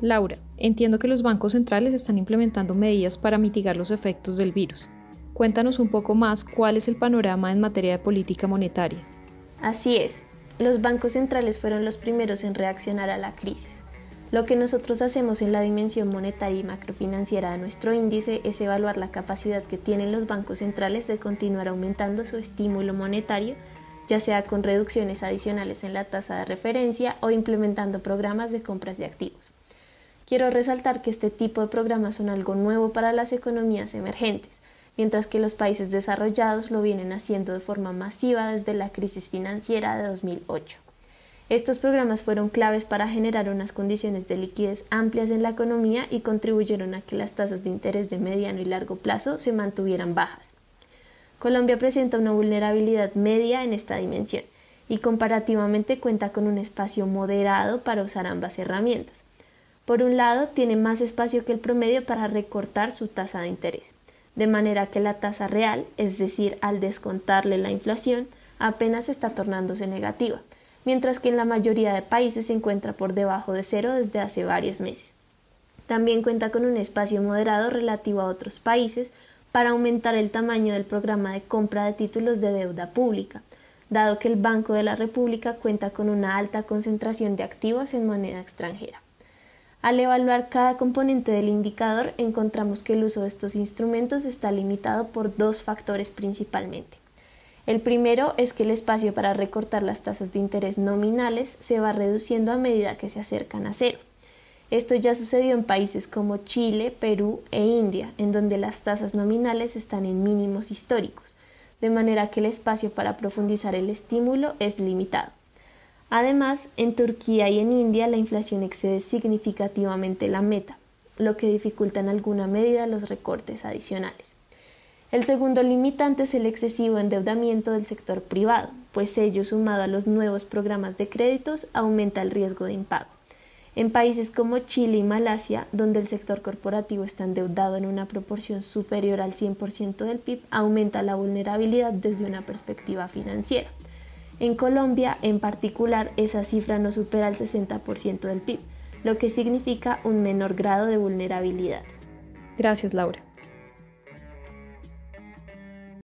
Laura, entiendo que los bancos centrales están implementando medidas para mitigar los efectos del virus. Cuéntanos un poco más cuál es el panorama en materia de política monetaria. Así es, los bancos centrales fueron los primeros en reaccionar a la crisis. Lo que nosotros hacemos en la dimensión monetaria y macrofinanciera de nuestro índice es evaluar la capacidad que tienen los bancos centrales de continuar aumentando su estímulo monetario ya sea con reducciones adicionales en la tasa de referencia o implementando programas de compras de activos. Quiero resaltar que este tipo de programas son algo nuevo para las economías emergentes, mientras que los países desarrollados lo vienen haciendo de forma masiva desde la crisis financiera de 2008. Estos programas fueron claves para generar unas condiciones de liquidez amplias en la economía y contribuyeron a que las tasas de interés de mediano y largo plazo se mantuvieran bajas. Colombia presenta una vulnerabilidad media en esta dimensión y comparativamente cuenta con un espacio moderado para usar ambas herramientas. Por un lado, tiene más espacio que el promedio para recortar su tasa de interés, de manera que la tasa real, es decir, al descontarle la inflación, apenas está tornándose negativa, mientras que en la mayoría de países se encuentra por debajo de cero desde hace varios meses. También cuenta con un espacio moderado relativo a otros países, para aumentar el tamaño del programa de compra de títulos de deuda pública, dado que el Banco de la República cuenta con una alta concentración de activos en moneda extranjera. Al evaluar cada componente del indicador, encontramos que el uso de estos instrumentos está limitado por dos factores principalmente. El primero es que el espacio para recortar las tasas de interés nominales se va reduciendo a medida que se acercan a cero. Esto ya sucedió en países como Chile, Perú e India, en donde las tasas nominales están en mínimos históricos, de manera que el espacio para profundizar el estímulo es limitado. Además, en Turquía y en India la inflación excede significativamente la meta, lo que dificulta en alguna medida los recortes adicionales. El segundo limitante es el excesivo endeudamiento del sector privado, pues ello sumado a los nuevos programas de créditos aumenta el riesgo de impago. En países como Chile y Malasia, donde el sector corporativo está endeudado en una proporción superior al 100% del PIB, aumenta la vulnerabilidad desde una perspectiva financiera. En Colombia, en particular, esa cifra no supera el 60% del PIB, lo que significa un menor grado de vulnerabilidad. Gracias, Laura.